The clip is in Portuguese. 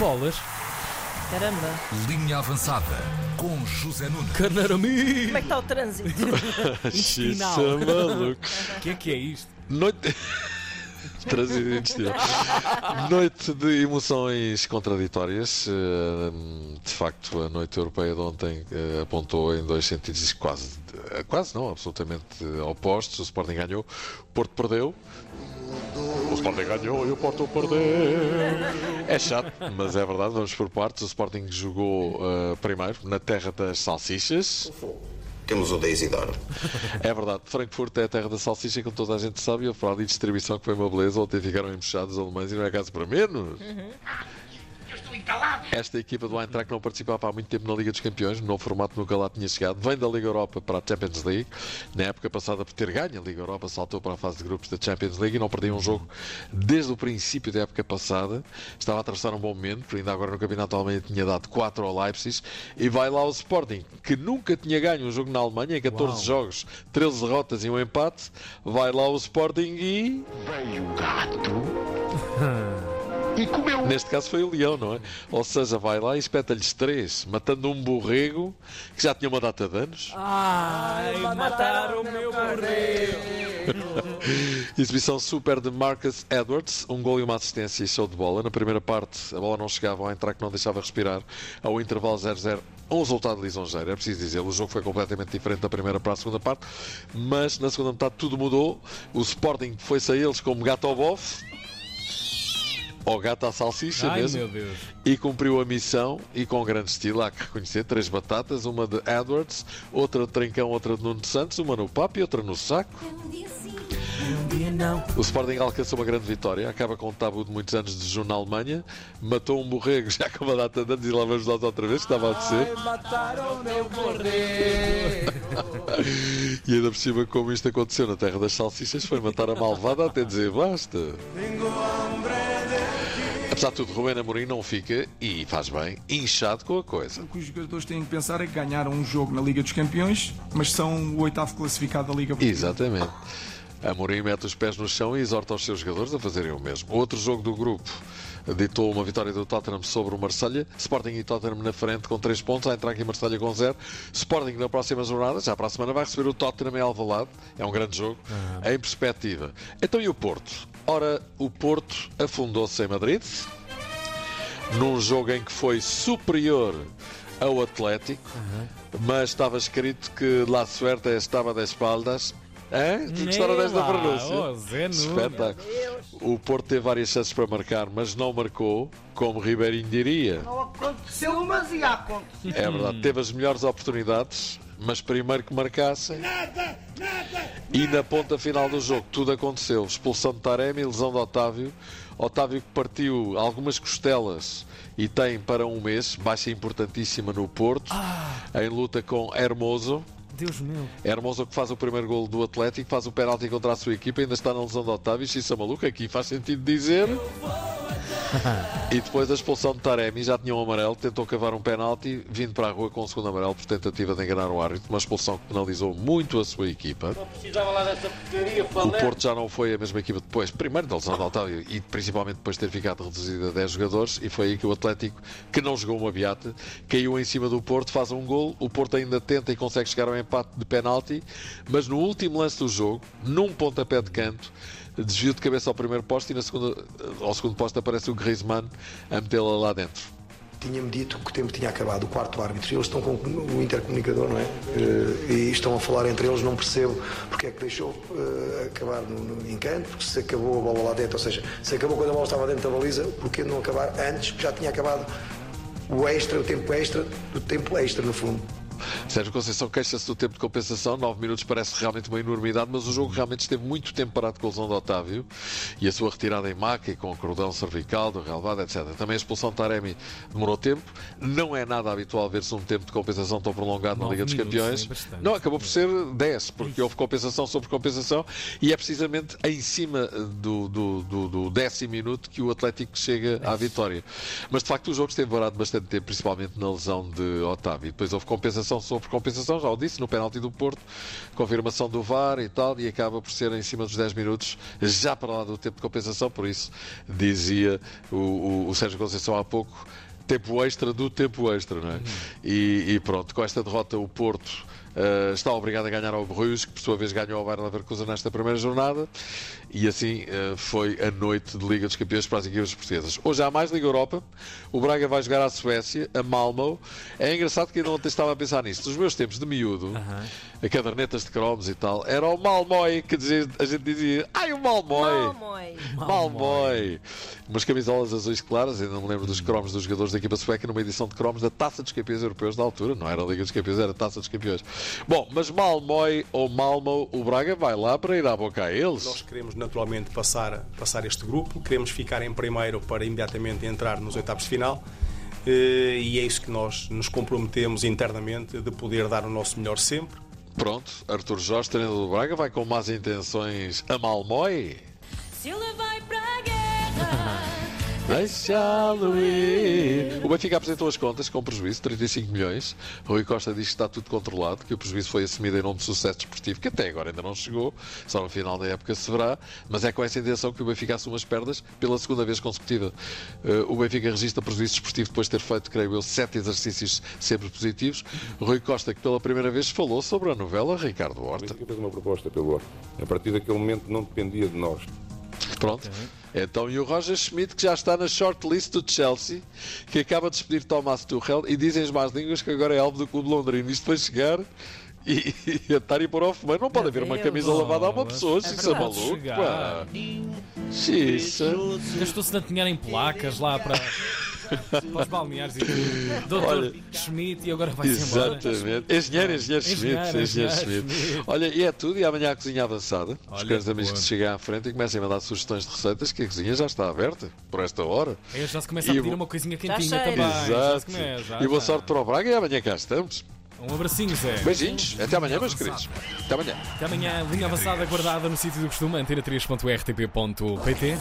Bolas. Caramba. Linha avançada com José Nunes. Canarami. Como é que está o trânsito? Intestinal. Xiça, maluco. O que é que é isto? Noite. Trânsito intestinal. Noite de emoções contraditórias. Eh, De facto, a noite europeia de ontem eh, apontou em dois sentidos quase, eh, quase não, absolutamente opostos. O Sporting ganhou, o Porto perdeu. O Sporting ganhou e o Porto perdeu. É chato, mas é verdade. Vamos por partes. O Sporting jogou eh, primeiro na terra das salsichas. Temos o Daisy Dor. É verdade, Frankfurt é a terra da salsicha, como toda a gente sabe, e eu falar de distribuição que foi uma beleza. Ontem ficaram empuxados os alemães e não é caso para menos. Esta equipa do Eintracht não participava há muito tempo na Liga dos Campeões, no novo formato nunca lá tinha chegado. Vem da Liga Europa para a Champions League. Na época passada, por ter ganho a Liga Europa, saltou para a fase de grupos da Champions League e não perdia um jogo desde o princípio da época passada. Estava a atravessar um bom momento, porque ainda agora no Campeonato Alemão tinha dado 4 ao Leipzig. E vai lá o Sporting, que nunca tinha ganho um jogo na Alemanha, em 14 Uau. jogos, 13 derrotas e um empate. Vai lá o Sporting e. Veio o gato e comeu Neste caso foi o Leão, não é? Ou seja, vai lá e espeta-lhes três, matando um borrego que já tinha uma data de anos. Ai, mataram o meu borrego. Exibição super de Marcus Edwards, um gol e uma assistência e show de bola. Na primeira parte, a bola não chegava ao entrar que não deixava respirar. Ao intervalo 0-0, um resultado lisonjeiro, é preciso dizer. O jogo foi completamente diferente da primeira para a segunda parte, mas na segunda metade tudo mudou. O Sporting foi-se a eles como gato ao bofe. Ou gato à salsicha Ai, mesmo. meu Deus. e cumpriu a missão e com grande estilo, há que reconhecer, três batatas, uma de Edwards, outra de Trincão, outra de Nuno Santos, uma no papo e outra no saco. Um dia não. O Sporting alcançou uma grande vitória, acaba com um tabu de muitos anos de jejum na Alemanha, matou um borrego já com uma data de anos e lá vamos nós outra vez, que estava a descer. Mataram o meu borrego. E ainda por cima, como isto aconteceu na terra das salsichas, foi matar a malvada até dizer basta. Apesar de tudo, Rubén Amorim não fica, e faz bem, inchado com a coisa. O que os jogadores têm que pensar é que ganharam um jogo na Liga dos Campeões, mas são o oitavo classificado da Liga Portuguesa. Exatamente. Amorim mete os pés no chão e exorta os seus jogadores a fazerem o mesmo. Outro jogo do grupo ditou uma vitória do Tottenham sobre o Marselha. Sporting e Tottenham na frente com 3 pontos. A entrar aqui Marselha com 0. Sporting na próxima jornada, já para a semana, vai receber o Tottenham em Alvalade. É um grande jogo. Em perspectiva. Então e o Porto? Ora, o Porto afundou-se em Madrid. Num jogo em que foi superior ao Atlético. Mas estava escrito que La Suerte estava de espaldas. Hã? Que gostaram desta pronúncia? oh, Zé. Espetáculo. O Porto teve várias chances para marcar, mas não marcou, como Ribeirinho diria. Não aconteceu, mas ia acontecer. É verdade, teve as melhores oportunidades, mas primeiro que marcassem. E na ponta final do jogo, tudo aconteceu. Expulsão de Taremi, lesão de Otávio. Otávio que partiu algumas costelas e tem para um mês, baixa importantíssima no Porto, em luta com Hermoso. Deus meu. Hermoso que faz o primeiro gol do Atlético, faz o penalti contra a sua equipa, ainda está na lesão de Otávio. Xissa maluca, aqui faz sentido dizer. e depois a expulsão de Taremi, já tinha um amarelo, tentou cavar um penalti, vindo para a rua com o segundo amarelo por tentativa de enganar o árbitro. Uma expulsão que penalizou muito a sua equipa. Porcaria, O. Porto já não foi a mesma equipa depois, primeiro da lesão de Otávio e principalmente depois de ter ficado reduzido a 10 jogadores. E foi aí que o Atlético, que não jogou uma beata, caiu em cima do Porto, faz um gol. O Porto ainda tenta e consegue chegar ao empate de penalti, mas no último lance do jogo, num pontapé de canto, desvio de cabeça ao primeiro posto e na segunda, ao segundo posto aparece o Griezmann a metê-la lá dentro. Tinha-me dito que o tempo tinha acabado, o quarto árbitro. Eles estão com o intercomunicador, não é? Eh, E estão a falar entre eles, não percebo porque é que deixou eh, acabar no, encanto, porque se acabou a bola lá dentro, ou seja, se acabou quando a bola estava dentro da baliza, porque não acabar antes, que já tinha acabado o extra, o tempo extra, do tempo extra, no fundo. Sérgio Conceição queixa-se do tempo de compensação, 9 minutos parece realmente uma enormidade, mas o jogo realmente esteve muito tempo parado com a lesão de Otávio e a sua retirada em maca e com o cordão cervical, do relevado, etc. Também a expulsão de Taremi demorou tempo. Não é nada habitual ver-se um tempo de compensação tão prolongado na Liga dos Campeões. é. Não, acabou por ser 10, porque houve compensação sobre compensação e é precisamente em cima do, do, do, do décimo minuto que o Atlético chega à vitória. Mas de facto o jogo esteve parado bastante tempo, principalmente na lesão de Otávio. Depois houve compensação marcação sobre compensação, já o disse, no penalti do Porto, confirmação do VAR e tal, e acaba por ser em cima dos 10 minutos, já para lá do tempo de compensação, por isso dizia o, o, o Sérgio Conceição há pouco, tempo extra do tempo extra, não é? E, e pronto, com esta derrota o Porto Uh, está obrigado a ganhar ao Bruges, que por sua vez ganhou ao Bayern Leverkusen nesta primeira jornada, e assim uh, foi a noite de Liga dos Campeões para as equipas portuguesas. Hoje há mais Liga Europa, o Braga vai jogar à Suécia, a Malmo. É engraçado que ainda ontem estava a pensar nisto. Nos meus tempos de miúdo, a cadernetas de cromos e tal, era o Malmoi que dizia, a gente dizia: Ai, o Malmoi! Malmoi. Malmoi! Umas camisolas azuis claras, ainda me lembro dos cromos dos jogadores da equipa sueca numa edição de cromos da Taça dos Campeões Europeus da altura, não era a Liga dos Campeões, era a Taça dos Campeões. Bom, mas Malmoi ou Malmo, o Braga vai lá para ir à boca a eles. Nós queremos naturalmente passar, passar este grupo, queremos ficar em primeiro para imediatamente entrar nos oitavos de final. eh, E é isso que nós nos comprometemos internamente de poder dar o nosso melhor sempre. Pronto, Arthur Jorge, treinador do Braga, vai com más intenções a Malmoi. Se Deixá-lo ir. O Benfica apresentou as contas com prejuízo, 35 milhões. Rui Costa diz que está tudo controlado, que o prejuízo foi assumido em nome de sucesso desportivo, que até agora ainda não chegou, só no final da época se verá, mas é com essa intenção que o Benfica assume as perdas pela segunda vez consecutiva. Eh, O Benfica registra prejuízo desportivo depois de ter feito, creio eu, sete exercícios sempre positivos. Rui Costa, que pela primeira vez falou sobre a novela Ricardo Horta. Benfica fez uma proposta pelo Horto. A partir daquele momento não dependia de nós. Pronto. Então, e o Roger Schmidt, que já está na shortlist do Chelsea, que acaba de despedir Thomas Tuchel, e dizem as más línguas que agora é alvo do Clube de Londrina. Isto vai chegar e, e atar e pôr ao fumeiro. Não pode haver uma camisa lavada a uma pessoa, É isso é maluco. Gastou-se tanto dinheiro em placas lá para, para os balneares e Doutor Olha. Schmidt e agora vai-se embora. Exatamente. Engenheiro, engenheiro Schmidt. Engenheiro, Schmidt. Olha, e é tudo. E amanhã a cozinha avançada. Os grandes amigos boa. que se cheguem à frente e comecem a mandar sugestões de receitas, que a cozinha já está aberta por esta hora. Aí já se começa a pedir uma coisinha quentinha também. Exato. E boa sorte para o Braga e amanhã cá estamos. Um abracinho, Zé. Beijinhos. Até amanhã, meus queridos. Até amanhã. Até amanhã, linha avançada guardada no sítio do costume, antena3.rtp.pt.